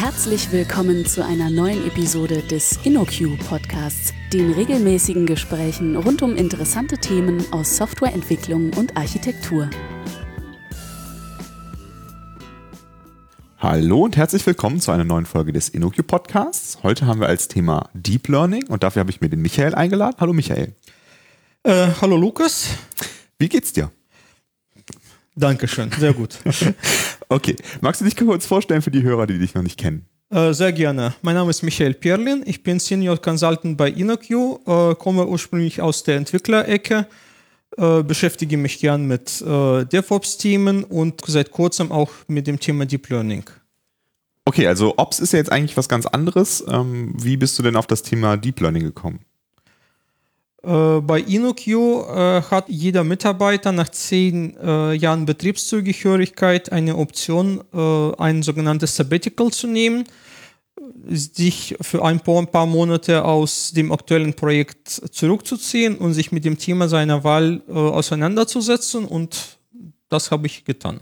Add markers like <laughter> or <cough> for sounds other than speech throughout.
Herzlich willkommen zu einer neuen Episode des InnoQ Podcasts, den regelmäßigen Gesprächen rund um interessante Themen aus Softwareentwicklung und Architektur. Hallo und herzlich willkommen zu einer neuen Folge des InnoQ Podcasts. Heute haben wir als Thema Deep Learning und dafür habe ich mir den Michael eingeladen. Hallo Michael. Äh, hallo Lukas. Wie geht's dir? Dankeschön, sehr gut. <laughs> okay, magst du dich kurz vorstellen für die Hörer, die dich noch nicht kennen? Äh, sehr gerne. Mein Name ist Michael Perlin. Ich bin Senior Consultant bei InnoQ, äh, komme ursprünglich aus der Entwicklerecke, äh, beschäftige mich gern mit DevOps-Themen und seit kurzem auch mit dem Thema Deep Learning. Okay, also Ops ist ja jetzt eigentlich was ganz anderes. Ähm, wie bist du denn auf das Thema Deep Learning gekommen? Äh, bei InnoQ äh, hat jeder Mitarbeiter nach zehn äh, Jahren Betriebszugehörigkeit eine Option, äh, ein sogenanntes Sabbatical zu nehmen, sich für ein paar, Monate aus dem aktuellen Projekt zurückzuziehen und sich mit dem Thema seiner Wahl äh, auseinanderzusetzen. Und das habe ich getan.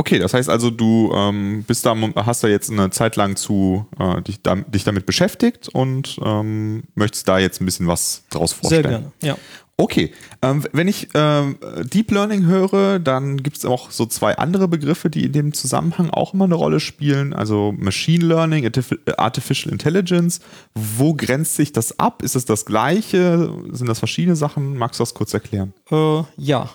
Okay, das heißt also, du ähm, bist da, hast da jetzt eine Zeit lang zu, äh, dich, da, dich, damit beschäftigt und ähm, möchtest da jetzt ein bisschen was draus vorstellen. Sehr gerne, ja. Okay, ähm, wenn ich ähm, Deep Learning höre, dann gibt es auch so zwei andere Begriffe, die in dem Zusammenhang auch immer eine Rolle spielen. Also Machine Learning, Artificial Intelligence. Wo grenzt sich das ab? Ist es das gleiche? Sind das verschiedene Sachen? Magst du das kurz erklären? Äh, ja,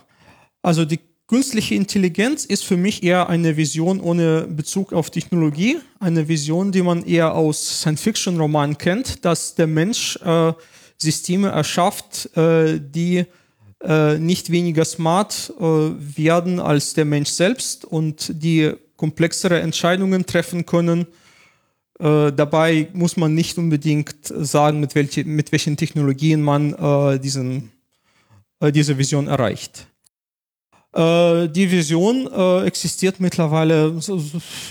also die Künstliche Intelligenz ist für mich eher eine Vision ohne Bezug auf Technologie, eine Vision, die man eher aus Science-Fiction-Romanen kennt, dass der Mensch äh, Systeme erschafft, äh, die äh, nicht weniger smart äh, werden als der Mensch selbst und die komplexere Entscheidungen treffen können. Äh, dabei muss man nicht unbedingt sagen, mit, welche, mit welchen Technologien man äh, diesen, diese Vision erreicht. Äh, die Vision äh, existiert mittlerweile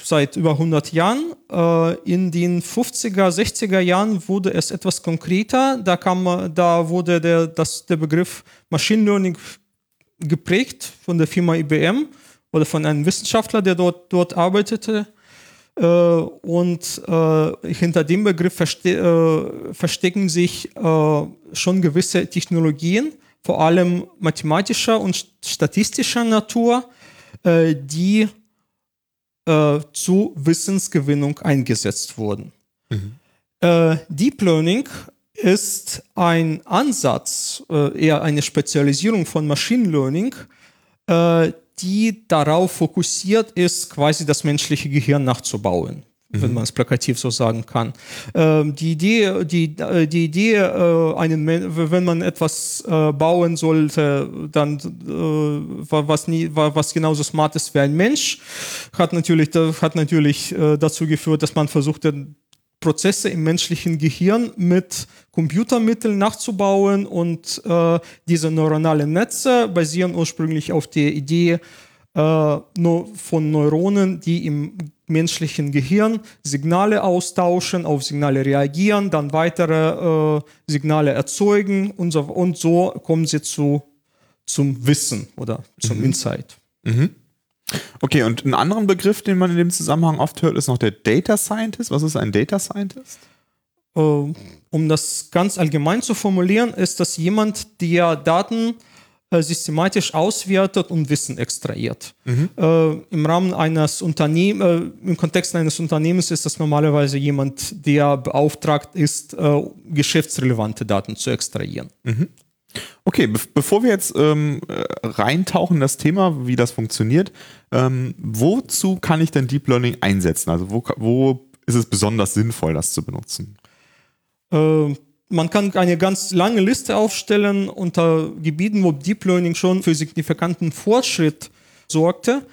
seit über 100 Jahren. Äh, in den 50er, 60er Jahren wurde es etwas konkreter. Da, kam, da wurde der, das, der Begriff Machine Learning geprägt von der Firma IBM oder von einem Wissenschaftler, der dort, dort arbeitete. Äh, und äh, hinter dem Begriff verste äh, verstecken sich schon gewisse Technologien vor allem mathematischer und statistischer Natur, äh, die äh, zu Wissensgewinnung eingesetzt wurden. Mhm. Äh, Deep Learning ist ein Ansatz, äh, eher eine Spezialisierung von Machine Learning, äh, die darauf fokussiert ist, quasi das menschliche Gehirn nachzubauen wenn mhm. man es plakativ so sagen kann. Ähm, die Idee, die, äh, die Idee äh, einen, wenn man etwas äh, bauen sollte, dann äh, was, nie, was genauso smart ist wie ein Mensch, hat natürlich, hat natürlich äh, dazu geführt, dass man versucht, Prozesse im menschlichen Gehirn mit Computermitteln nachzubauen und äh, diese neuronalen Netze basieren ursprünglich auf der Idee von Neuronen, die im menschlichen Gehirn Signale austauschen, auf Signale reagieren, dann weitere äh, Signale erzeugen und so, und so kommen sie zu, zum Wissen oder zum mhm. Insight. Mhm. Okay, und einen anderen Begriff, den man in dem Zusammenhang oft hört, ist noch der Data Scientist. Was ist ein Data Scientist? Äh, um das ganz allgemein zu formulieren, ist das jemand, der Daten systematisch auswertet und Wissen extrahiert. Mhm. Äh, Im Rahmen eines Unternehmens, äh, im Kontext eines Unternehmens ist das normalerweise jemand, der beauftragt ist, äh, geschäftsrelevante Daten zu extrahieren. Mhm. Okay, be bevor wir jetzt ähm, äh, reintauchen in das Thema, wie das funktioniert, ähm, wozu kann ich denn Deep Learning einsetzen? Also wo, wo ist es besonders sinnvoll, das zu benutzen? Äh, man kann eine ganz lange Liste aufstellen unter Gebieten, wo Deep Learning schon für signifikanten Fortschritt sorgte.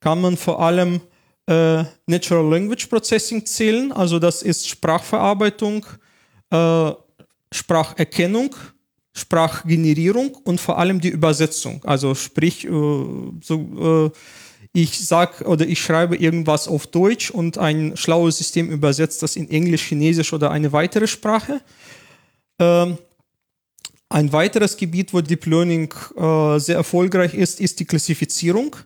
Kann man vor allem äh, Natural Language Processing zählen, also das ist Sprachverarbeitung, äh, Spracherkennung, Sprachgenerierung und vor allem die Übersetzung. Also sprich, äh, so, äh, ich sag oder ich schreibe irgendwas auf Deutsch und ein schlaues System übersetzt das in Englisch, Chinesisch oder eine weitere Sprache. Ähm, ein weiteres Gebiet, wo Deep Learning äh, sehr erfolgreich ist, ist die Klassifizierung.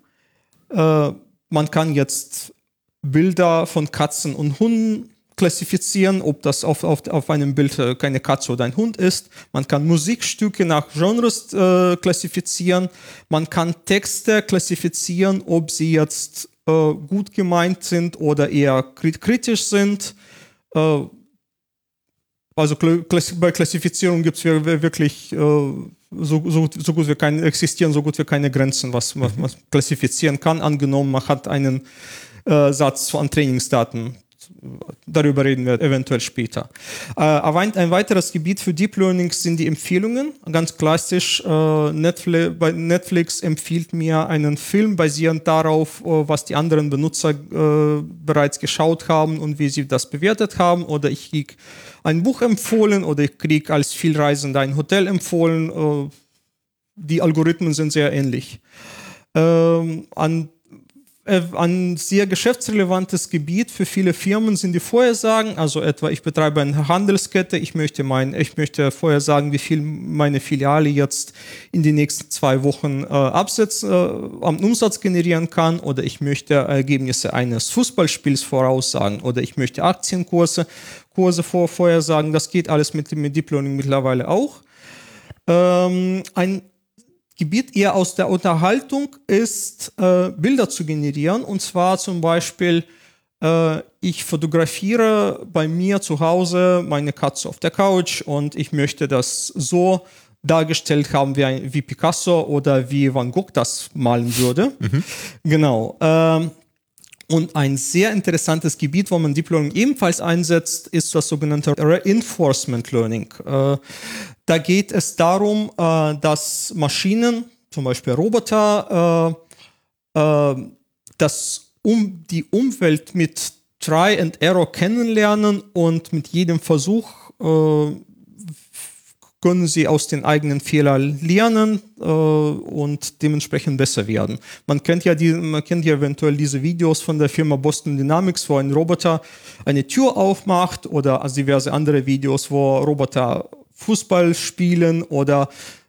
Äh, man kann jetzt Bilder von Katzen und Hunden klassifizieren, ob das auf, auf, auf einem Bild äh, keine Katze oder ein Hund ist. Man kann Musikstücke nach Genres äh, klassifizieren. Man kann Texte klassifizieren, ob sie jetzt äh, gut gemeint sind oder eher kritisch sind. Äh, also bei Klassifizierung gibt es wirklich äh, so, so, so, gut wie keine, existieren so gut wie keine Grenzen, was man mhm. klassifizieren kann. Angenommen, man hat einen äh, Satz von Trainingsdaten darüber reden wir eventuell später. Äh, ein, weiteres Gebiet für Deep Learning sind die Empfehlungen. Ganz klassisch, äh, Netflix, bei Netflix empfiehlt mir einen Film basierend darauf, äh, was die anderen Benutzer bereits geschaut haben und wie sie das bewertet haben. Oder ich kriege ein Buch empfohlen oder ich kriege als Vielreisender ein Hotel empfohlen. die Algorithmen sind sehr ähnlich. Ähm, an äh, ein sehr geschäftsrelevantes Gebiet für viele Firmen sind die Vorhersagen. Also etwa, ich betreibe eine Handelskette, ich möchte, mein, ich möchte vorhersagen, wie viel meine Filiale jetzt in den nächsten zwei Wochen äh, Absatz, äh, am Umsatz generieren kann oder ich möchte Ergebnisse eines Fußballspiels voraussagen oder ich möchte Aktienkurse Kurse vor, vorhersagen. Das geht alles mit, mit Deep Learning mittlerweile auch. Ähm, ein Gebiet eher aus der Unterhaltung ist, äh, Bilder zu generieren. Und zwar zum Beispiel, äh, ich fotografiere bei mir zu Hause meine Katze auf der Couch und ich möchte das so dargestellt haben, wie, ein, wie Picasso oder wie Van Gogh das malen würde. Mhm. Genau. Ähm, und ein sehr interessantes Gebiet, wo man Deep Learning ebenfalls einsetzt, ist das sogenannte Reinforcement Learning. Äh, da geht es darum, äh, dass Maschinen, zum Beispiel Roboter, äh, äh, das um die Umwelt mit Try and Error kennenlernen und mit jedem Versuch können sie aus den eigenen Fehlern lernen äh, und dementsprechend besser werden. Man kennt ja die, man kennt ja eventuell diese Videos von der Firma Boston Dynamics, wo ein Roboter eine Tür aufmacht oder diverse andere Videos, wo Roboter Fußball spielen oder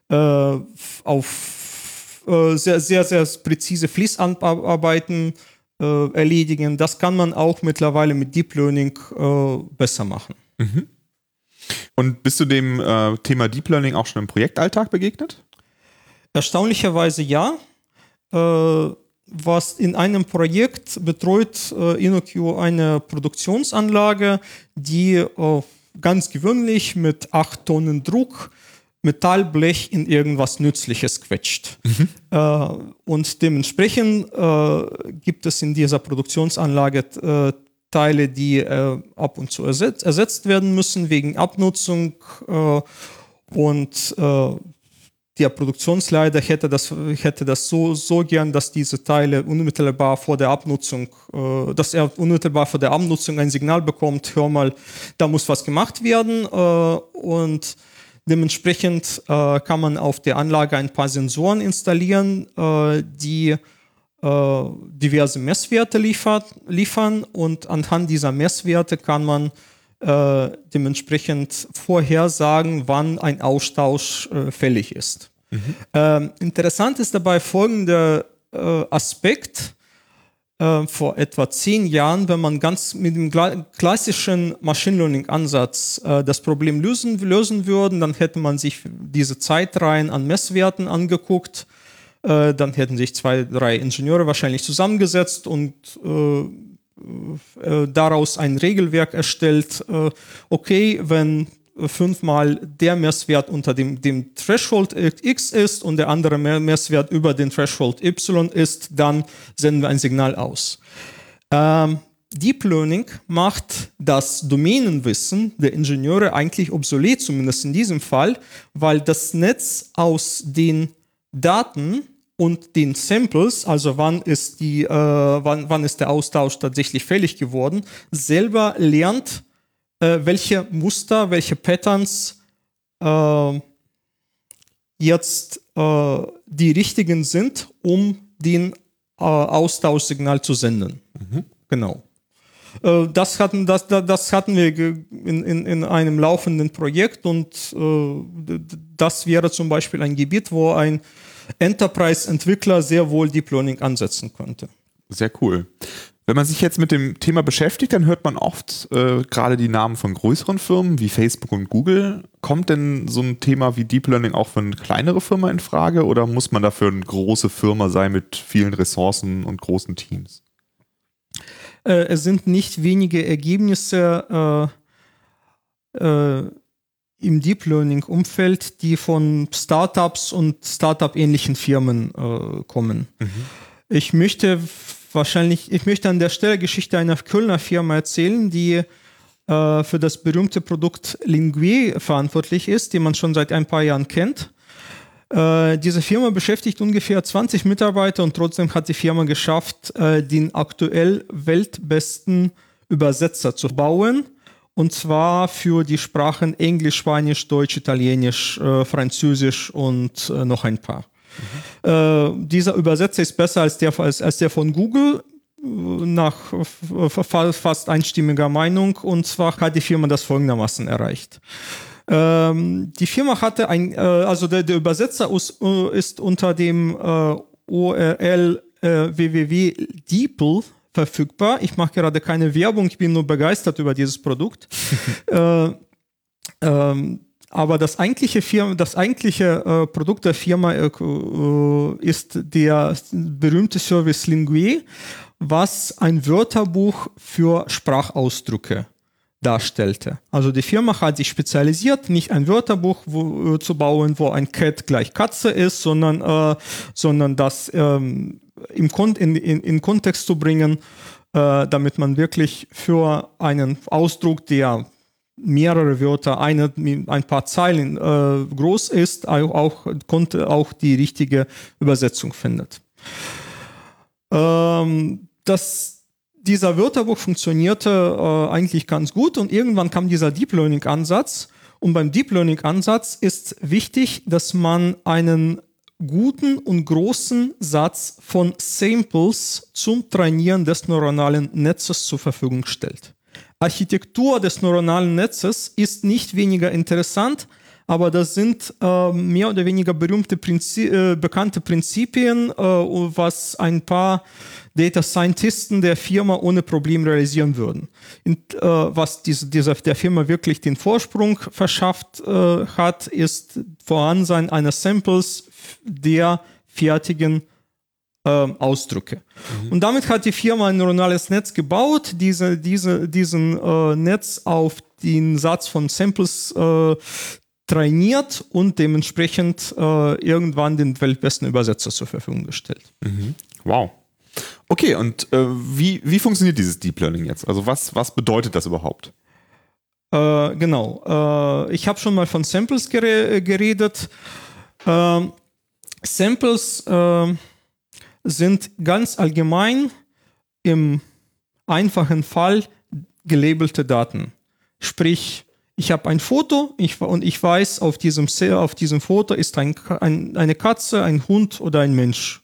äh, auf äh, sehr, sehr, sehr präzise Fließarbeiten äh, erledigen. Das kann man auch mittlerweile mit Deep Learning äh, besser machen. Mhm. Und bist du dem äh, Thema Deep Learning auch schon im Projektalltag begegnet? Erstaunlicherweise ja. Äh, was in einem Projekt betreut äh, InnoQ eine Produktionsanlage, die äh, ganz gewöhnlich mit 8 Tonnen Druck Metallblech in irgendwas Nützliches quetscht. Mhm. Äh, und dementsprechend äh, gibt es in dieser Produktionsanlage äh, Teile, die äh, ab und zu ersetzt, ersetzt, werden müssen wegen Abnutzung äh, und äh, der Produktionsleiter hätte das, hätte das so, so gern, dass diese Teile unmittelbar vor der Abnutzung, äh, dass er unmittelbar vor der Abnutzung ein Signal bekommt, hör mal, da muss was gemacht werden äh, und dementsprechend äh, kann man auf der Anlage ein paar Sensoren installieren, die äh, diverse Messwerte liefert, liefern und anhand dieser Messwerte kann man äh, dementsprechend vorhersagen, wann ein Austausch äh, fällig ist. Mhm. Ähm, interessant ist dabei folgender äh, Aspekt. Äh, vor etwa zehn Jahren, wenn man ganz mit dem klassischen Machine Learning Ansatz äh, das Problem lösen, lösen würde, dann hätte man sich diese Zeitreihen an Messwerten angeguckt. Äh, dann hätten sich zwei, drei Ingenieure wahrscheinlich zusammengesetzt und äh, äh, daraus ein Regelwerk erstellt, äh, okay, wenn fünfmal der Messwert unter dem, dem Threshold X ist und der andere Messwert über den Threshold Y ist, dann senden wir ein Signal aus. Ähm, Deep Learning macht das Domänenwissen der Ingenieure eigentlich obsolet, zumindest in diesem Fall, weil das Netz aus den Daten und den Samples, also wann ist, die, äh, wann, wann ist der Austausch tatsächlich fällig geworden, selber lernt, äh, welche Muster, welche Patterns äh, jetzt äh, die richtigen sind, um den äh, Austauschsignal zu senden. Mhm. Genau. Äh, das hatten, das, das hatten wir in, in, in einem laufenden Projekt und das wäre zum Beispiel ein Gebiet, wo ein Enterprise-Entwickler sehr wohl Deep Learning ansetzen könnte. Sehr cool. Wenn man sich jetzt mit dem Thema beschäftigt, dann hört man oft äh, gerade die Namen von größeren Firmen wie Facebook und Google. Kommt denn so ein Thema wie Deep Learning auch für eine kleinere Firma in Frage oder muss man dafür eine große Firma sein mit vielen Ressourcen und großen Teams? Äh, es sind nicht wenige Ergebnisse äh, äh, im Deep Learning-Umfeld, die von Startups und Startup-ähnlichen Firmen äh, kommen. Mhm. Ich möchte wahrscheinlich, ich möchte an der Stelle Geschichte einer Kölner Firma erzählen, die äh, für das berühmte Produkt Lingue verantwortlich ist, die man schon seit ein paar Jahren kennt. Äh, diese Firma beschäftigt ungefähr 20 Mitarbeiter und trotzdem hat die Firma geschafft, äh, den aktuell weltbesten Übersetzer zu bauen. Und zwar für die Sprachen Englisch, Spanisch, Deutsch, Italienisch, äh, Französisch und äh, noch ein paar. Äh, dieser Übersetzer ist besser als der, als, als der von Google nach fast einstimmiger Meinung. Und zwar hat die Firma das folgendermaßen erreicht. Ähm, die Firma hatte ein, äh, also der, der Übersetzer ist, äh, ist, unter dem äh, URL äh, www.deeple verfügbar. Ich mache gerade keine Werbung, ich bin nur begeistert über dieses Produkt. <laughs> äh, ähm, aber das eigentliche, Firma, das eigentliche äh, Produkt der Firma äh, äh, ist der berühmte Service Lingue, was ein Wörterbuch für Sprachausdrücke darstellte. Also die Firma hat sich spezialisiert, nicht ein Wörterbuch wo, äh, zu bauen, wo ein Cat gleich Katze ist, sondern, äh, sondern das ähm, im Kon in, in, in Kontext zu bringen, äh, damit man wirklich für einen Ausdruck, der mehrere Wörter, eine, ein paar Zeilen äh, groß ist, auch, konnte auch die richtige Übersetzung findet. Ähm, das, dieser Wörterbuch funktionierte äh, eigentlich ganz gut und irgendwann kam dieser Deep Learning Ansatz. Und beim Deep Learning Ansatz ist wichtig, dass man einen guten und großen Satz von Samples zum Trainieren des neuronalen Netzes zur Verfügung stellt. Architektur des neuronalen Netzes ist nicht weniger interessant, aber das sind äh, mehr oder weniger berühmte Prinzi äh, bekannte Prinzipien, äh, was ein paar Data Scientisten der Firma ohne Problem realisieren würden. Und, äh, was diese, dieser, der Firma wirklich den Vorsprung verschafft äh, hat, ist Vorhandensein eines Samples der fertigen ähm, Ausdrücke. Mhm. Und damit hat die Firma ein neuronales Netz gebaut, diese, diese, diesen äh, Netz auf den Satz von Samples äh, trainiert und dementsprechend äh, irgendwann den weltbesten Übersetzer zur Verfügung gestellt. Mhm. Wow. Okay, und äh, wie, wie funktioniert dieses Deep Learning jetzt? Also was, was bedeutet das überhaupt? Äh, genau. Äh, ich habe schon mal von Samples gere geredet. Ähm, Samples äh, sind ganz allgemein im einfachen Fall gelabelte Daten. Sprich, ich habe ein Foto ich, und ich weiß, auf diesem, auf diesem Foto ist ein, ein, eine Katze, ein Hund oder ein Mensch.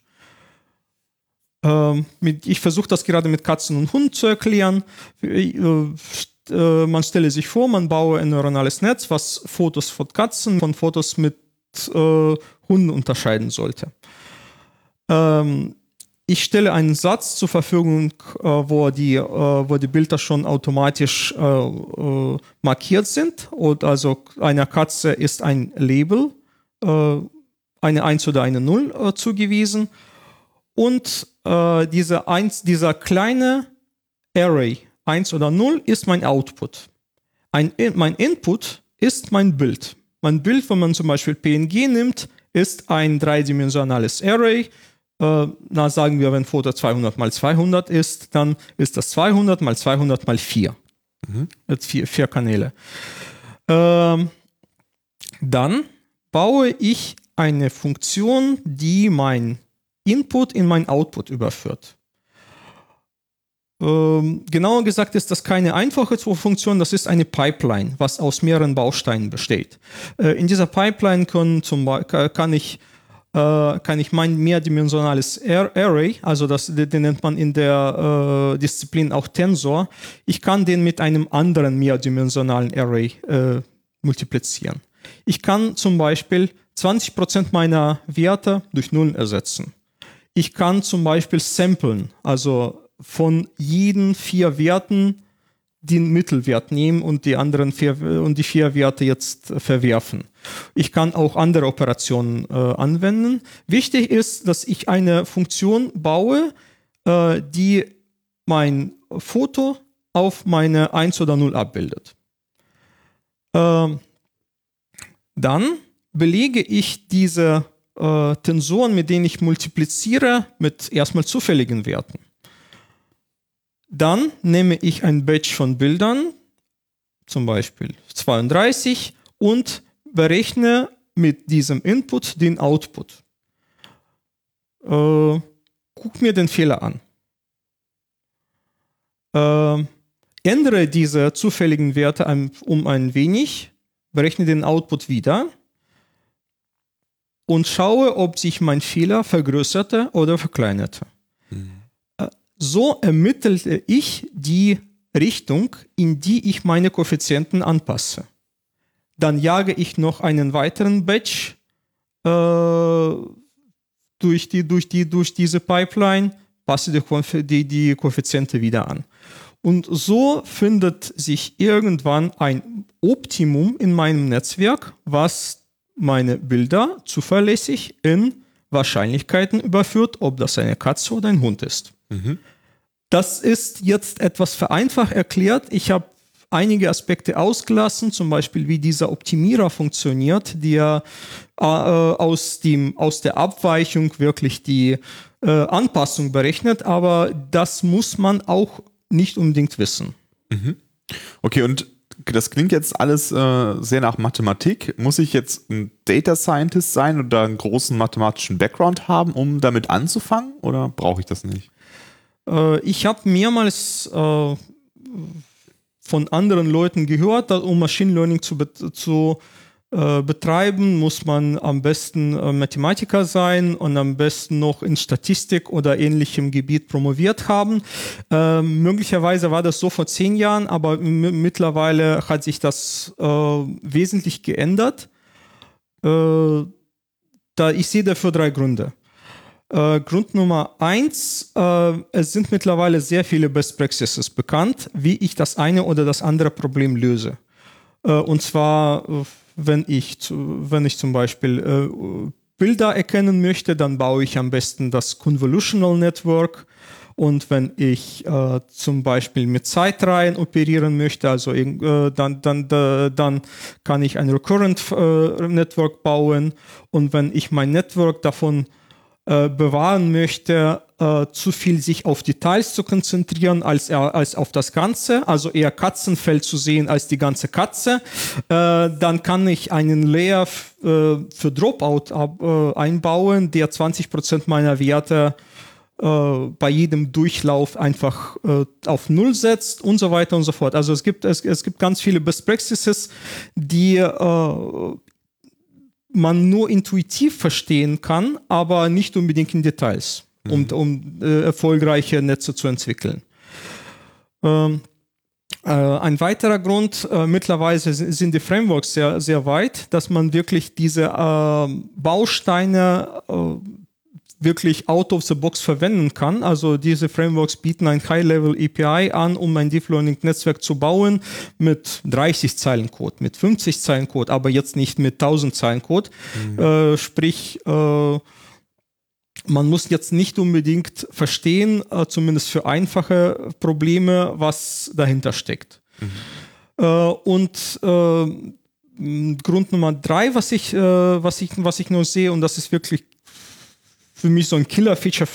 Ähm, ich versuche das gerade mit Katzen und Hunden zu erklären. Äh, äh, man stelle sich vor, man baue ein neuronales Netz, was Fotos von Katzen von Fotos mit äh, Hunden unterscheiden sollte. Ähm, ich stelle einen Satz zur Verfügung, wo, die, wo die Bilder schon automatisch markiert sind. Und also einer Katze ist ein Label, eine 1 oder eine 0 äh, zugewiesen. Und diese 1, dieser kleine Array 1 oder 0 ist mein Output. Ein, mein Input ist mein Bild. Mein Bild, wenn man zum Beispiel PNG nimmt, ist ein dreidimensionales Array äh, na sagen wir, wenn Foto 200 mal 200 ist, dann ist das 200 mal 200 mal 4. Mhm. Vier, vier Kanäle. Ähm, dann baue ich eine Funktion, die mein Input in mein Output überführt. Ähm, genauer gesagt ist das keine einfache Funktion, das ist eine Pipeline, was aus mehreren Bausteinen besteht. Äh, in dieser Pipeline können zum kann ich äh, kann ich mein mehrdimensionales Array, also das, den nennt man in der äh, Disziplin auch Tensor, ich kann den mit einem anderen mehrdimensionalen Array äh, multiplizieren. Ich kann zum Beispiel 20% meiner Werte durch Nullen ersetzen. Ich kann zum Beispiel samplen, also von jeden vier Werten den Mittelwert nehmen und die anderen vier, und die vier Werte jetzt verwerfen. Ich kann auch andere Operationen äh, anwenden. Wichtig ist, dass ich eine Funktion baue, äh, die mein Foto auf meine 1 oder 0 abbildet. Ähm, dann belege ich diese äh, Tensoren, mit denen ich multipliziere, mit erstmal zufälligen Werten. Dann nehme ich ein Batch von Bildern, zum Beispiel 32, und berechne mit diesem Input den Output. Äh, guck mir den Fehler an. Äh, ändere diese zufälligen Werte um ein wenig, berechne den Output wieder und schaue, ob sich mein Fehler vergrößerte oder verkleinerte. Mhm. So ermittelte ich die Richtung, in die ich meine Koeffizienten anpasse. Dann jage ich noch einen weiteren Batch äh, durch, die, durch, die, durch diese Pipeline, passe die, die, die Koeffiziente wieder an. Und so findet sich irgendwann ein Optimum in meinem Netzwerk, was meine Bilder zuverlässig in Wahrscheinlichkeiten überführt, ob das eine Katze oder ein Hund ist. Mhm. Das ist jetzt etwas vereinfacht erklärt. Ich habe einige Aspekte ausgelassen, zum Beispiel wie dieser Optimierer funktioniert, der äh, aus, dem, aus der Abweichung wirklich die äh, Anpassung berechnet, aber das muss man auch nicht unbedingt wissen. Mhm. Okay, und das klingt jetzt alles äh, sehr nach Mathematik. Muss ich jetzt ein Data Scientist sein oder einen großen mathematischen Background haben, um damit anzufangen? Oder brauche ich das nicht? Äh, ich habe mehrmals äh, von anderen Leuten gehört, um Machine Learning zu, zu äh, betreiben, muss man am besten äh, Mathematiker sein und am besten noch in Statistik oder ähnlichem Gebiet promoviert haben. Äh, möglicherweise war das so vor zehn Jahren, aber mittlerweile hat sich das äh, wesentlich geändert. Da, ich sehe dafür drei Gründe. Äh, Grund Nummer eins, äh, es sind mittlerweile sehr viele Best Practices bekannt, wie ich das eine oder das andere Problem löse. Äh, und zwar, wenn ich, wenn ich zum Beispiel äh, Bilder erkennen möchte, dann baue ich am besten das Convolutional Network. Und wenn ich äh, zum Beispiel mit Zeitreihen operieren möchte, also äh, dann, dann, dann kann ich ein Recurrent äh, Network bauen. Und wenn ich mein Network davon äh, bewahren möchte, äh, zu viel sich auf Details zu konzentrieren als, als auf das Ganze, also eher Katzenfeld zu sehen als die ganze Katze, äh, dann kann ich einen Layer äh, für Dropout äh, einbauen, der 20% meiner Werte bei jedem Durchlauf einfach auf Null setzt und so weiter und so fort. Also es gibt, es, es gibt ganz viele Best Practices, die man nur intuitiv verstehen kann, aber nicht unbedingt in Details, mhm. um, um äh, erfolgreiche Netze zu entwickeln. Ähm, äh, ein weiterer Grund, äh, mittlerweile sind die Frameworks sehr, sehr weit, dass man wirklich diese äh, Bausteine äh, wirklich out of the box verwenden kann. Also diese Frameworks bieten ein High-Level API an, um ein Deep Learning Netzwerk zu bauen mit 30 Zeilen Code, mit 50 Zeilen Code, aber jetzt nicht mit 1000 Zeilen Code. Mhm. Äh, sprich, äh, man muss jetzt nicht unbedingt verstehen, äh, zumindest für einfache Probleme, was dahinter steckt. Mhm. Äh, und äh, Grund Nummer drei, was ich, äh, was ich, was ich nur sehe, und das ist wirklich für mich so ein Killer-Feature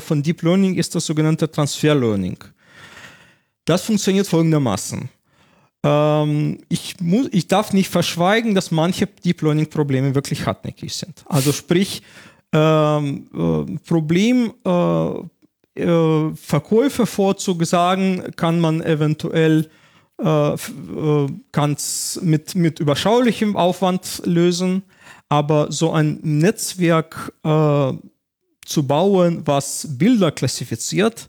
von Deep Learning ist das sogenannte Transfer Learning. Das funktioniert folgendermaßen. Ähm, ich, muss, ich darf nicht verschweigen, dass manche Deep Learning-Probleme wirklich hartnäckig sind. Also sprich, ähm, äh, Problem äh, äh, Verkäufe vorzusagen, kann man eventuell äh, äh ganz mit, mit überschaulichem Aufwand lösen, aber so ein Netzwerk äh, zu bauen, was Bilder klassifiziert.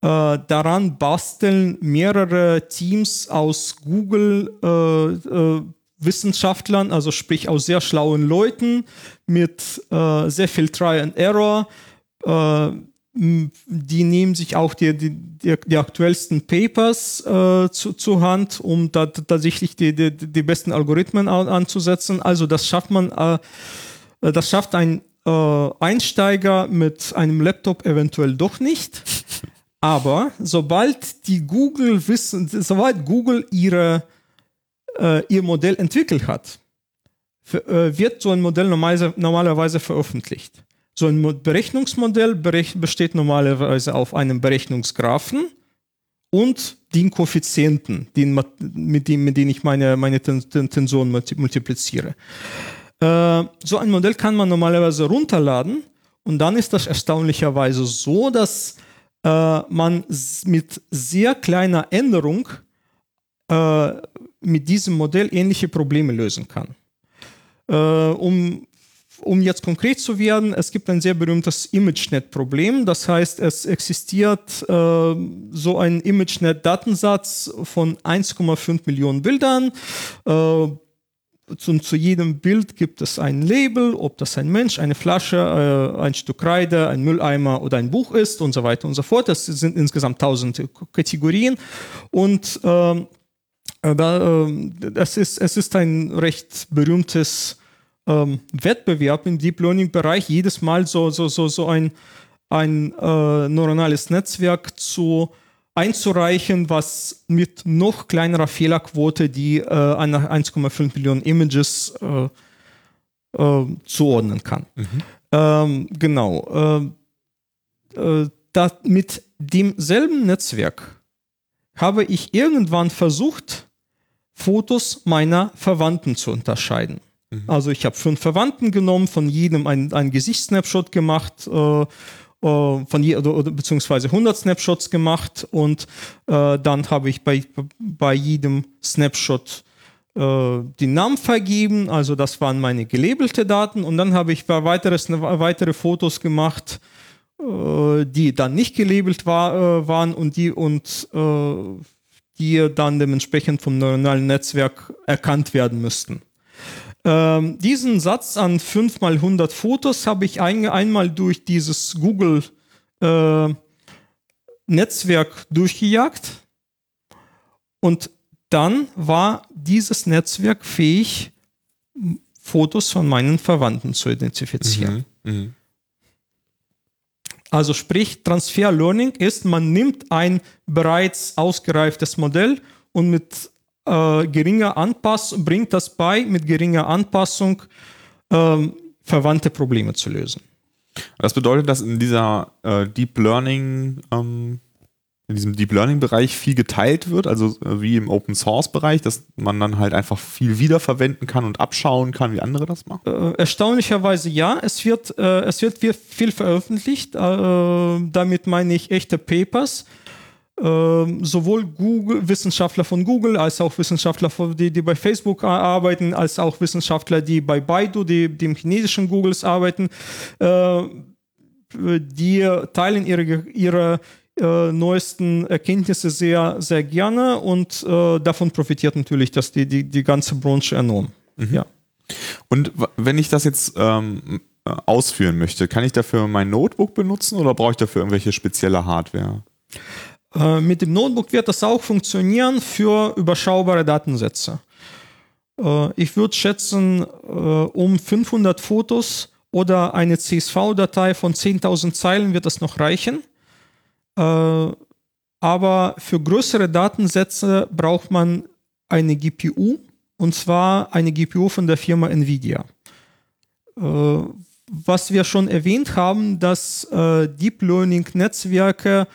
Äh, daran basteln mehrere Teams aus Google äh, äh, Wissenschaftlern, also sprich aus sehr schlauen Leuten mit äh, sehr viel Try and Error, die nehmen sich auch die, die, die, die aktuellsten Papers äh, zu, zur Hand, um da tatsächlich die, die, die besten Algorithmen an, anzusetzen. Also das schafft man, äh, das schafft ein äh, Einsteiger mit einem Laptop eventuell doch nicht. Aber sobald die Google wissen, sobald Google ihre, äh, ihr Modell entwickelt hat, für, äh, wird so ein Modell normalerweise, normalerweise veröffentlicht. So ein Berechnungsmodell besteht normalerweise auf einem Berechnungsgraphen und den Koeffizienten, den, mit, dem, mit denen ich meine, meine Tensoren multipliziere. Äh, so ein Modell kann man normalerweise runterladen und dann ist das erstaunlicherweise so, dass äh, man mit sehr kleiner Änderung äh, mit diesem Modell ähnliche Probleme lösen kann. Äh, um um jetzt konkret zu werden, es gibt ein sehr berühmtes ImageNet-Problem. Das heißt, es existiert äh, so ein ImageNet-Datensatz von 1,5 Millionen Bildern. Äh, zu, jedem Bild gibt es ein Label, ob das ein Mensch, eine Flasche, äh, ein Stück Kreide, ein Mülleimer oder ein Buch ist und so weiter und so fort. Das sind insgesamt tausend Kategorien. Und ähm, äh, da, äh, es, ist, es ist ein recht berühmtes ähm, Wettbewerb im Deep Learning-Bereich jedes Mal so, so, so, so ein, ein äh, neuronales Netzwerk zu einzureichen, was mit noch kleinerer Fehlerquote die äh, 1,5 Millionen Images äh, äh, zuordnen kann. Mhm. Ähm, genau. Äh, äh, da, mit demselben Netzwerk habe ich irgendwann versucht, Fotos meiner Verwandten zu unterscheiden. Mhm. Also ich habe fünf Verwandten genommen, von jedem einen, Gesichtssnapshot gemacht, äh von je, oder, oder, beziehungsweise 100 Snapshots gemacht und äh, dann habe ich bei, bei jedem Snapshot äh, den Namen vergeben, also das waren meine gelabelte Daten und dann habe ich weiteres, weitere Fotos gemacht, äh, die dann nicht gelabelt war, äh, waren und die und die dann dementsprechend vom neuronalen Netzwerk erkannt werden müssten. Ähm, diesen Satz an 5 mal 100 Fotos habe ich ein, einmal durch dieses Google äh, Netzwerk durchgejagt und dann war dieses Netzwerk fähig, Fotos von meinen Verwandten zu identifizieren. Mhm, mh. Also sprich, Transfer Learning ist, man nimmt ein bereits ausgereiftes Modell und mit äh, geringer Anpassung, bringt das bei, mit geringer Anpassung ähm, verwandte Probleme zu lösen. Das bedeutet, dass in dieser äh, Deep Learning, ähm, in diesem Deep Learning Bereich viel geteilt wird, also äh, wie im Open Source Bereich, dass man dann halt einfach viel wiederverwenden kann und abschauen kann, wie andere das machen? Äh, erstaunlicherweise ja, es wird, äh, es wird viel veröffentlicht, äh, damit meine ich echte Papers ähm, sowohl Google, Wissenschaftler von Google als auch Wissenschaftler, die, die bei Facebook arbeiten, als auch Wissenschaftler, die bei Baidu, die, dem chinesischen Googles arbeiten, äh, die teilen ihre, ihre äh, neuesten Erkenntnisse sehr, sehr gerne und äh, davon profitiert natürlich dass die, die, die ganze Branche enorm. Mhm. Ja. Und wenn ich das jetzt ähm, ausführen möchte, kann ich dafür mein Notebook benutzen oder brauche ich dafür irgendwelche spezielle Hardware? Äh, mit dem Notebook wird das auch funktionieren für überschaubare Datensätze. Äh, ich würde schätzen, äh, um 500 Fotos oder eine CSV-Datei von 10.000 Zeilen wird das noch reichen. aber für größere Datensätze braucht man eine GPU und zwar eine GPU von der Firma Nvidia. was wir schon erwähnt haben, dass Deep Learning Netzwerke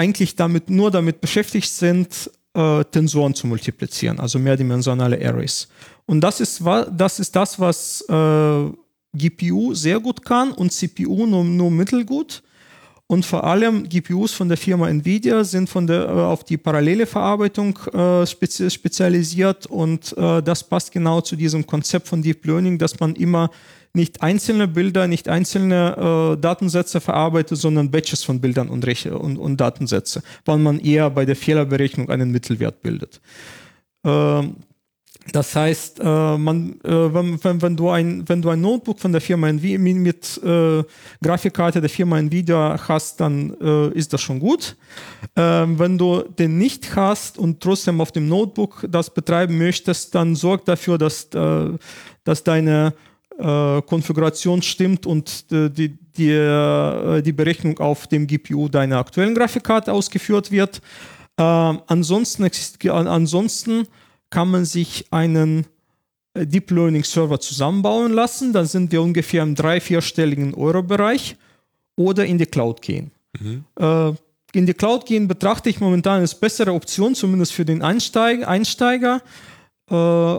eigentlich damit nur damit beschäftigt sind, äh, Tensoren zu multiplizieren, also mehrdimensionale Arrays. Und das ist, das, ist das, was äh, GPU sehr gut kann und CPU nur, nur mittelgut. Und vor allem GPUs von der Firma Nvidia sind von der, äh, auf die parallele Verarbeitung äh, spezi spezialisiert und äh, das passt genau zu diesem Konzept von Deep Learning, dass man immer nicht einzelne Bilder, nicht einzelne äh, Datensätze verarbeitet, sondern Batches von Bildern und, und, und, Datensätze, weil man eher bei der Fehlerberechnung einen Mittelwert bildet. Ähm, Das heißt, äh, man, äh, wenn, wenn, wenn, du ein, wenn du ein Notebook von der Firma Nvidia mit äh, Grafikkarte der Firma Nvidia hast, dann äh, ist das schon gut. Ähm, wenn du den nicht hast und trotzdem auf dem Notebook das betreiben möchtest, dann sorg dafür, dass, äh, dass deine Konfiguration stimmt und die, die, die Berechnung auf dem GPU deiner aktuellen Grafikkarte ausgeführt wird. Ähm, ansonsten, ansonsten kann man sich einen äh, Deep Learning Server zusammenbauen lassen. Dann sind wir ungefähr im drei-, vierstelligen Euro-Bereich oder in die Cloud gehen. Mhm. Äh, in die Cloud gehen betrachte ich momentan als bessere Option, zumindest für den Einsteig Einsteiger. Äh,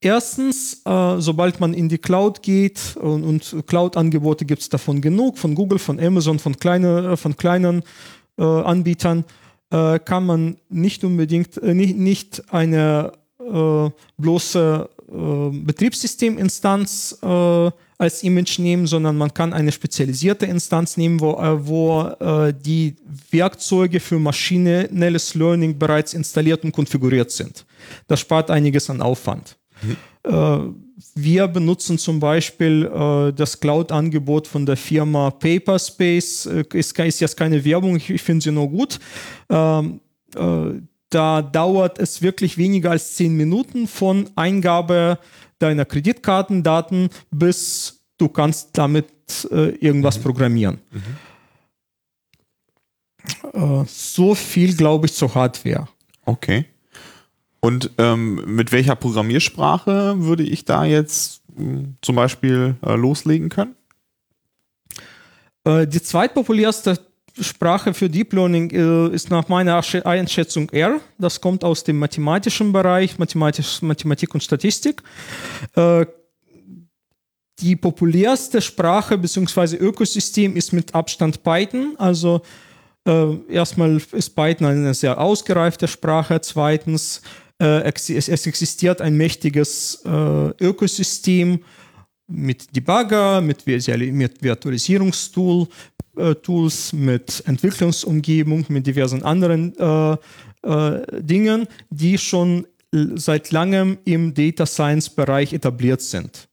erstens, äh, sobald man in die Cloud geht und, und Cloud-Angebote gibt es davon genug, von Google, von Amazon, von, kleine, von kleinen äh, Anbietern, äh, kann man nicht unbedingt nicht, nicht eine äh, bloße äh, Betriebssysteminstanz äh, als Image nehmen, sondern man kann eine spezialisierte Instanz nehmen, wo, äh, wo äh, die Werkzeuge für maschinelles Learning bereits installiert und konfiguriert sind. Das spart einiges an Aufwand. Mhm. Äh, wir benutzen zum Beispiel das Cloud-Angebot von der Firma Paperspace. ist, ist jetzt keine Werbung, ich, finde sie nur gut ähm, da dauert es wirklich weniger als zehn Minuten von Eingabe deiner Kreditkartendaten bis du kannst damit äh, irgendwas mhm. programmieren. Mhm. Äh, so viel, glaube ich, zur Hardware. Okay. Und ähm, mit welcher Programmiersprache würde ich da jetzt mh, hm, zum Beispiel äh, loslegen können? Äh, die zweitpopulärste Sprache für Deep Learning äh, ist nach meiner Einschätzung R. Das kommt aus dem mathematischen Bereich, Mathematik, Mathematik und Statistik. Äh, die populärste Sprache bzw. Ökosystem ist mit Abstand Python. Also erstmal ist Python eine sehr ausgereifte Sprache. Zweitens, es, es, existiert ein mächtiges äh, Ökosystem mit Debugger, mit, mit Virtualisierungstool, äh, Tools, mit Entwicklungsumgebung, mit diversen anderen äh, äh, Dingen, die schon seit langem im Data Science Bereich etabliert sind.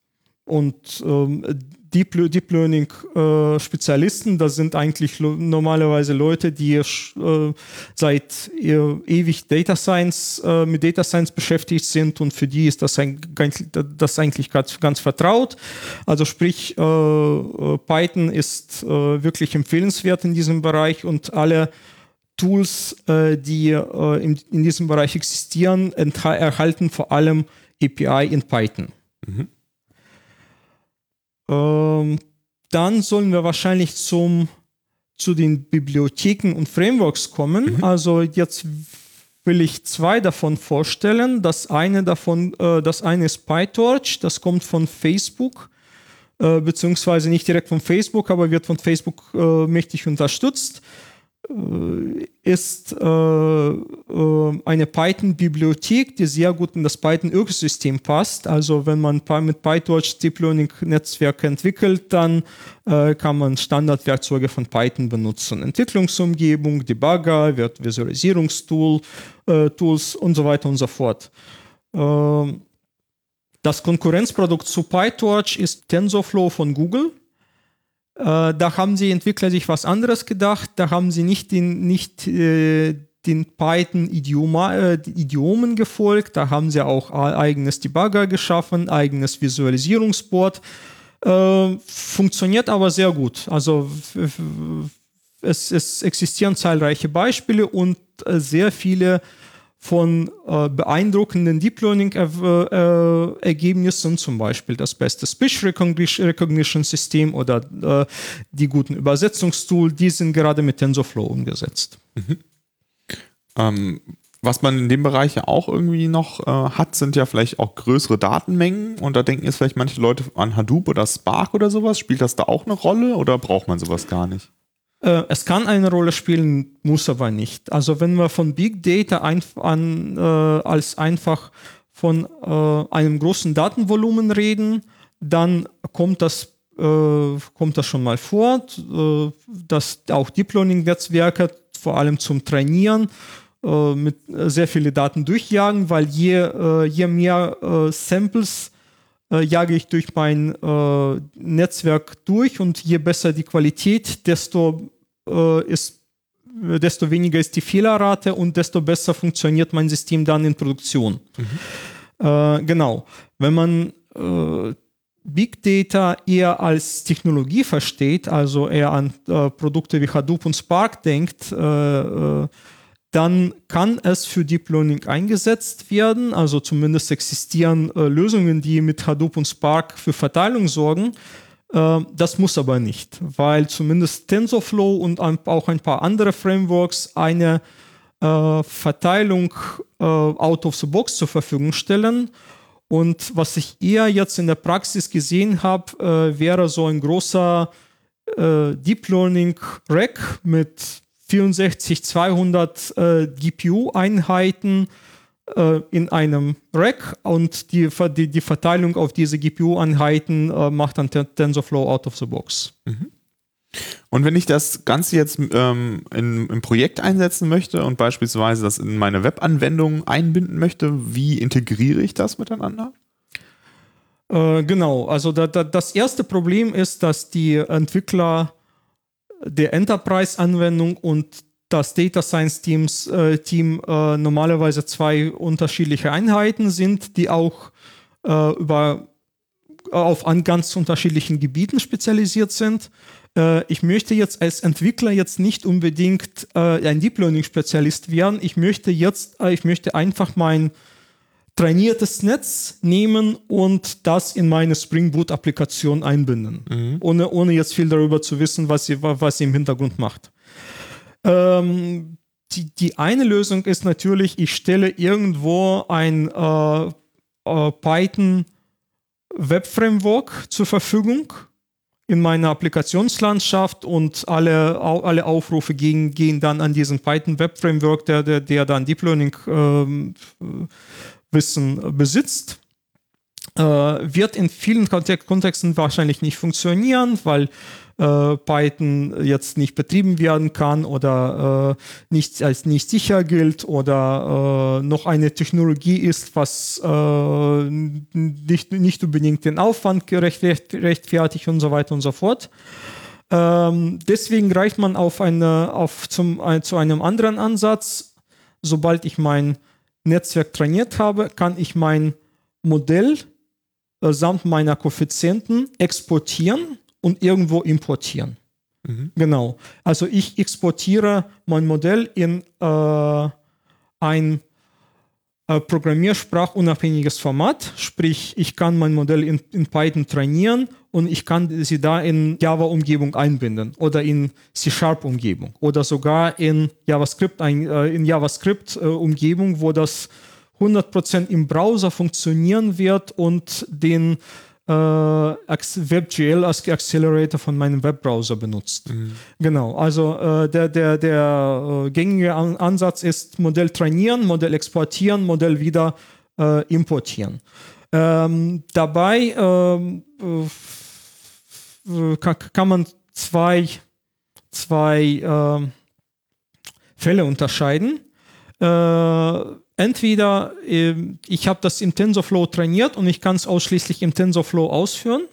Und ähm, Deep, Deep Learning äh, Spezialisten, das sind eigentlich normalerweise Leute, die äh, seit äh, ewig Data Science, äh, mit Data Science beschäftigt sind und für die ist das, ein, das eigentlich ganz, ganz vertraut. Also sprich, äh, äh, Python ist wirklich empfehlenswert in diesem Bereich und alle Tools, die in, in, diesem Bereich existieren, erhalten vor allem API in Python. Mhm. Ähm, dann sollen wir wahrscheinlich zum, zu den Bibliotheken und Frameworks kommen. Mhm. Also jetzt will ich zwei davon vorstellen. Das eine davon, äh, das eine ist PyTorch, das kommt von Facebook, äh, beziehungsweise nicht direkt von Facebook, aber wird von Facebook äh, mächtig unterstützt. Äh, ist äh, äh, eine Python-Bibliothek, die sehr gut in das Python-Ökosystem passt. Also wenn man mit PyTorch Deep Learning-Netzwerke entwickelt, dann äh, kann man Standardwerkzeuge von Python benutzen. Entwicklungsumgebung, Debugger, Visualisierungstool, äh, Tools und so weiter und so fort. Ähm, das Konkurrenzprodukt zu PyTorch ist TensorFlow von Google äh, da haben die Entwickler sich was anderes gedacht. Da haben sie nicht den, nicht, äh, den Python-Idiomen äh, Idiomen gefolgt. Da haben sie auch eigenes Debugger geschaffen, eigenes Visualisierungsboard. Äh, funktioniert aber sehr gut. Also es, es existieren zahlreiche Beispiele und äh, sehr viele von äh, beeindruckenden Deep Learning äh, zum Beispiel das beste Speech Recognition System oder äh, die guten Übersetzungstools, die sind gerade mit TensorFlow umgesetzt. Mhm. Ähm, was man in dem Bereich ja auch irgendwie noch äh, hat, sind ja vielleicht auch größere Datenmengen und da denken jetzt vielleicht manche Leute an Hadoop oder Spark oder sowas. Spielt das da auch eine Rolle oder braucht man sowas gar nicht? Äh, es kann eine Rolle spielen, muss aber nicht. Also wenn wir von Big Data ein, an, äh, als einfach von äh, einem großen Datenvolumen reden, dann kommt das, äh, kommt das schon mal vor, äh, dass auch Deep Learning Netzwerke vor allem zum Trainieren mit sehr viele Daten durchjagen, weil je, je mehr Samples jage ich durch mein äh, Netzwerk durch und je besser die Qualität, desto ist desto weniger ist die Fehlerrate und desto besser funktioniert mein System dann in Produktion. Mhm. Äh, genau. Wenn man äh, Big Data eher als Technologie versteht, also eher an äh, Produkte wie Hadoop und Spark denkt, äh, äh, dann kann es für Deep Learning eingesetzt werden. Also zumindest existieren äh, Lösungen, die mit Hadoop und Spark für Verteilung sorgen. Äh, das muss aber nicht, weil zumindest TensorFlow und auch ein paar andere Frameworks eine äh, Verteilung out of the box zur Verfügung stellen und was ich eher jetzt in der Praxis gesehen habe, äh, wäre so ein großer äh, Deep Learning Rack mit 64, 200 äh, GPU-Einheiten äh, in einem Rack und die, die, die Verteilung auf diese GPU-Einheiten äh, macht dann TensorFlow out of the box. Mhm. Und wenn ich das Ganze jetzt ähm, in, im Projekt einsetzen möchte und beispielsweise das in meine Webanwendung einbinden möchte, wie integriere ich das miteinander? Äh, genau, also da, da, das erste Problem ist, dass die Entwickler der Enterprise-Anwendung und das Data Science Teams, äh, Team äh, normalerweise zwei unterschiedliche Einheiten sind, die auch äh, über, auf an ganz unterschiedlichen Gebieten spezialisiert sind äh, ich möchte jetzt als Entwickler jetzt nicht unbedingt äh, ein Deep Learning Spezialist werden. Ich möchte jetzt, äh, ich möchte einfach mein trainiertes Netz nehmen und das in meine Spring Boot Applikation einbinden, mhm. ohne, ohne jetzt viel darüber zu wissen, was sie, was sie im Hintergrund macht. Ähm, die, die eine Lösung ist natürlich, ich stelle irgendwo ein äh, äh, Python Web Framework zur Verfügung in meiner Applikationslandschaft und alle, alle Aufrufe gehen, gehen dann an diesen Python Web Framework, der, der, der dann Deep Learning ähm, Wissen besitzt. Äh, wird in vielen Kontexten wahrscheinlich nicht funktionieren, weil äh, Python jetzt nicht betrieben werden kann oder äh, nicht als nicht sicher gilt oder äh, noch eine Technologie ist, was äh, nicht, nicht unbedingt den Aufwand rechtfertigt und so weiter und so fort. Ähm, deswegen reicht man auf eine, auf zum, ein, zu einem anderen Ansatz. Sobald ich mein Netzwerk trainiert habe, kann ich mein Modell äh, samt meiner Koeffizienten exportieren und irgendwo importieren. Mhm. Genau. Also ich exportiere mein Modell in äh, ein programmiersprachunabhängiges Format, sprich ich kann mein Modell in, in Python trainieren und ich kann sie da in Java-Umgebung einbinden oder in C-Sharp-Umgebung oder sogar in JavaScript, ein, äh, in JavaScript-Umgebung, wo das 100% im Browser funktionieren wird und den äh, WebGL als Accelerator von meinem Webbrowser benutzt. Mhm. Genau, also äh, der, der, der äh, gängige An Ansatz ist Modell trainieren, Modell exportieren, Modell wieder äh, importieren. Ähm, dabei ähm, äh, kann, kann, man zwei, zwei ähm, Fälle unterscheiden. Entweder äh, ich habe das im TensorFlow trainiert und ich kann es ausschließlich im TensorFlow ausführen.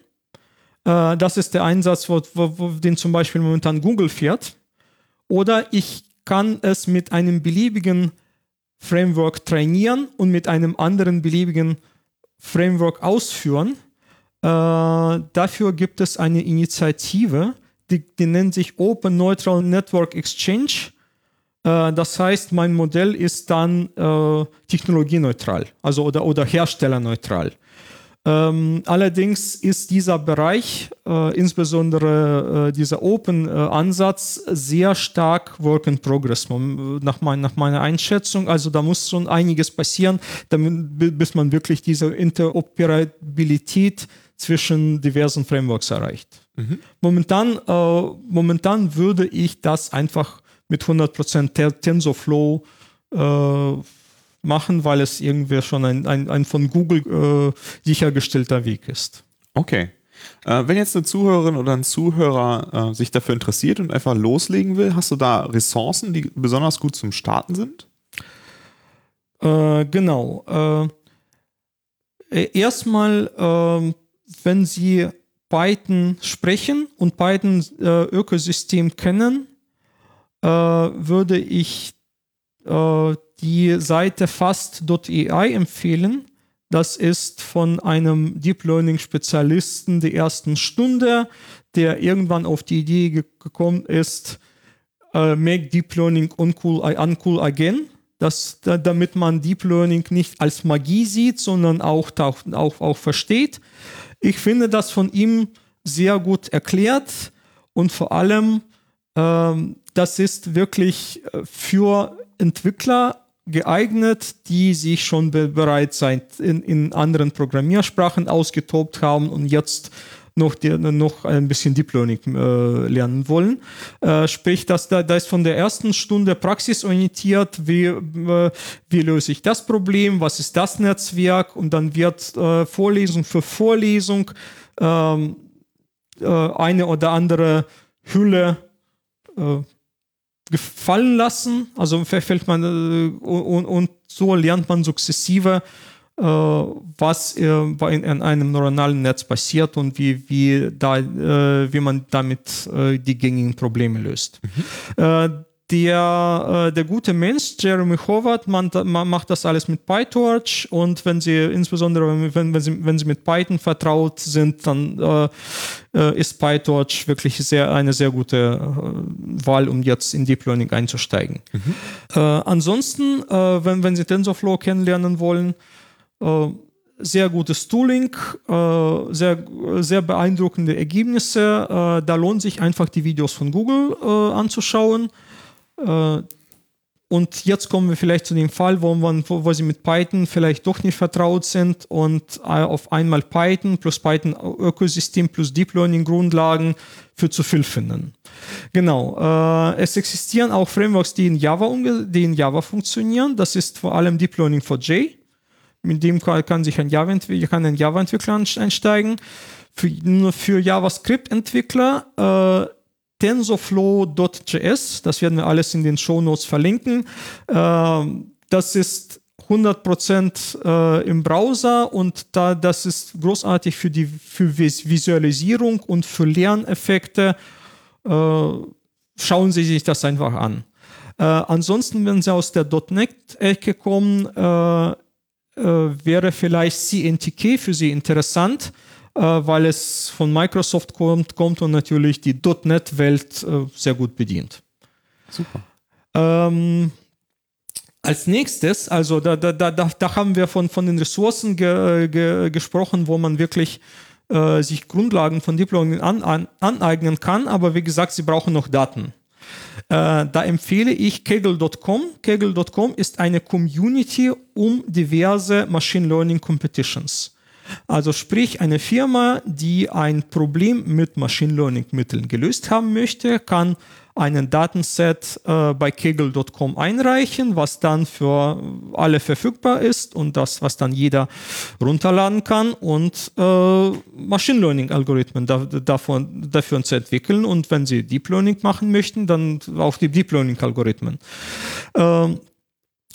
Äh, das ist der Einsatz, wo, wo, wo, den zum Beispiel momentan Google fährt. Oder ich kann es mit einem beliebigen Framework trainieren und mit einem anderen beliebigen Framework ausführen. Äh, dafür gibt es eine Initiative, die, die nennt sich Open Neutral Network Exchange das heißt, mein Modell ist dann äh, technologieneutral, also oder, oder herstellerneutral. Ähm, allerdings ist dieser Bereich, äh, insbesondere äh, dieser Open-Ansatz, sehr stark Work in Progress nach, mein, nach, meiner Einschätzung. Also da muss schon einiges passieren, damit, bis man wirklich diese Interoperabilität zwischen diversen Frameworks erreicht. Mhm. Momentan, äh, momentan würde ich das einfach mit 100% TensorFlow äh, machen, weil es irgendwie schon ein, ein, ein von Google äh, sichergestellter Weg ist. Okay. Äh, wenn jetzt eine Zuhörerin oder ein Zuhörer äh, sich dafür interessiert und einfach loslegen will, hast du da Ressourcen, die besonders gut zum Starten sind? Äh, genau. Äh, erstmal, äh, wenn Sie Python sprechen und Python äh, Ökosystem kennen, äh, würde ich äh, die Seite fast.ai empfehlen. Das ist von einem Deep Learning Spezialisten der ersten Stunde, der irgendwann auf die Idee gekommen ist, uh, make Deep Learning uncool, uncool again. Das, da, damit man Deep Learning nicht als Magie sieht, sondern auch, auch, auch, auch versteht. Ich finde das von ihm sehr gut erklärt und vor allem, ähm, das ist wirklich äh, für Entwickler geeignet, die sich schon be bereits in, in anderen Programmiersprachen ausgetobt haben und jetzt noch, die, noch ein bisschen Deep Learning äh, lernen wollen. Äh, sprich, dass da, da ist von der ersten Stunde praxisorientiert, wie, äh, wie löse ich das Problem, was ist das Netzwerk und dann wird äh, Vorlesung für Vorlesung ähm, äh, eine oder andere Hülle gefallen lassen. Also fällt man und, und so lernt man sukzessive äh, was äh, in einem neuronalen Netz passiert und wie, wie, da, äh, wie man damit die gängigen Probleme löst. Mhm. Der, der gute Mensch, Jeremy Howard, man, man, macht das alles mit PyTorch und wenn Sie, insbesondere wenn, wenn, Sie, wenn Sie mit Python vertraut sind, dann äh, ist PyTorch wirklich sehr, eine sehr gute äh, Wahl, um jetzt in Deep Learning einzusteigen. Mhm. Äh, ansonsten, wenn, wenn Sie TensorFlow kennenlernen wollen, äh, sehr gutes Tooling, äh, sehr, sehr beeindruckende Ergebnisse. Äh, da lohnt sich einfach die Videos von Google anzuschauen. Und jetzt kommen wir vielleicht zu dem Fall, wo, man, wo, wo, Sie mit Python vielleicht doch nicht vertraut sind und auf einmal Python plus Python-Ökosystem plus Deep Learning-Grundlagen für zu viel finden. Genau. Äh, es existieren auch Frameworks, die in Java, die in Java funktionieren. Das ist vor allem Deep Learning 4J. Mit dem kann sich ein Java-Entwickler Java einsteigen. Für, für JavaScript-Entwickler äh, TensorFlow.js, das werden wir alles in den Shownotes verlinken. Äh, das ist 100% äh, im Browser und da, das ist großartig für die für Visualisierung und für Lerneffekte. Äh, schauen Sie sich das einfach an. Äh, ansonsten, wenn Sie aus der .NET-Ecke kommen, wäre vielleicht CNTK für Sie interessant, weil es von Microsoft kommt, kommt und natürlich die .NET-Welt äh, sehr gut bedient. Super. Ähm, als nächstes, also da, da, da, da haben wir von, von den Ressourcen ge, ge, gesprochen, wo man wirklich äh, sich Grundlagen von Deep Learning an, an, aneignen kann, aber wie gesagt, sie brauchen noch Daten. Äh, da empfehle ich Kaggle.com. Kaggle.com ist eine Community um diverse Machine Learning Competitions. Also sprich, eine Firma, die ein Problem mit Machine Learning Mitteln gelöst haben möchte, kann einen Datenset äh, bei kegel.com einreichen, was dann für alle verfügbar ist und das, was dann jeder runterladen kann und äh, Machine Learning Algorithmen da, davon, dafür zu entwickeln. Und wenn Sie Deep Learning machen möchten, dann auch die Deep Learning Algorithmen. Ähm,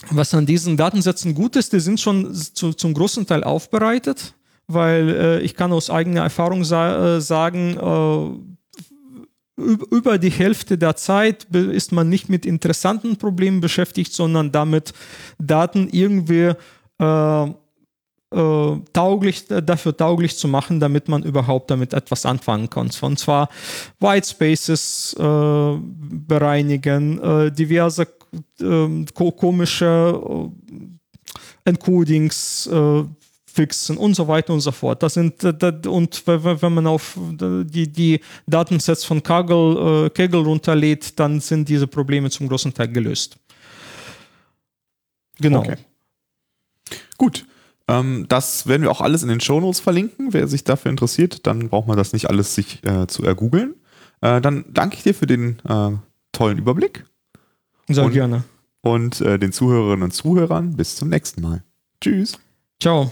was an diesen Datensätzen gut ist, die sind schon zu, zum großen Teil aufbereitet, weil äh, ich kann aus eigener Erfahrung sa äh, sagen, äh, über die Hälfte der Zeit ist man nicht mit interessanten Problemen beschäftigt, sondern damit Daten irgendwie äh, tauglich, dafür tauglich zu machen, damit man überhaupt damit etwas anfangen kann. Und zwar White Spaces äh, bereinigen, äh, diverse ähm, komische äh, Encodings äh, fixen und so weiter und so fort. Das sind, und wenn man auf die, die Datensets von Kaggle, äh, Kaggle runterlädt, dann sind diese Probleme zum großen Teil gelöst. Genau. Okay. Gut. Ähm, das werden wir auch alles in den Shownotes verlinken. Wer sich dafür interessiert, dann braucht man das nicht alles sich äh, zu ergoogeln. Äh, dann danke ich dir für den äh, tollen Überblick. Sehr und, gerne. Und äh, den Zuhörerinnen und Zuhörern bis zum nächsten Mal. Tschüss. Ciao.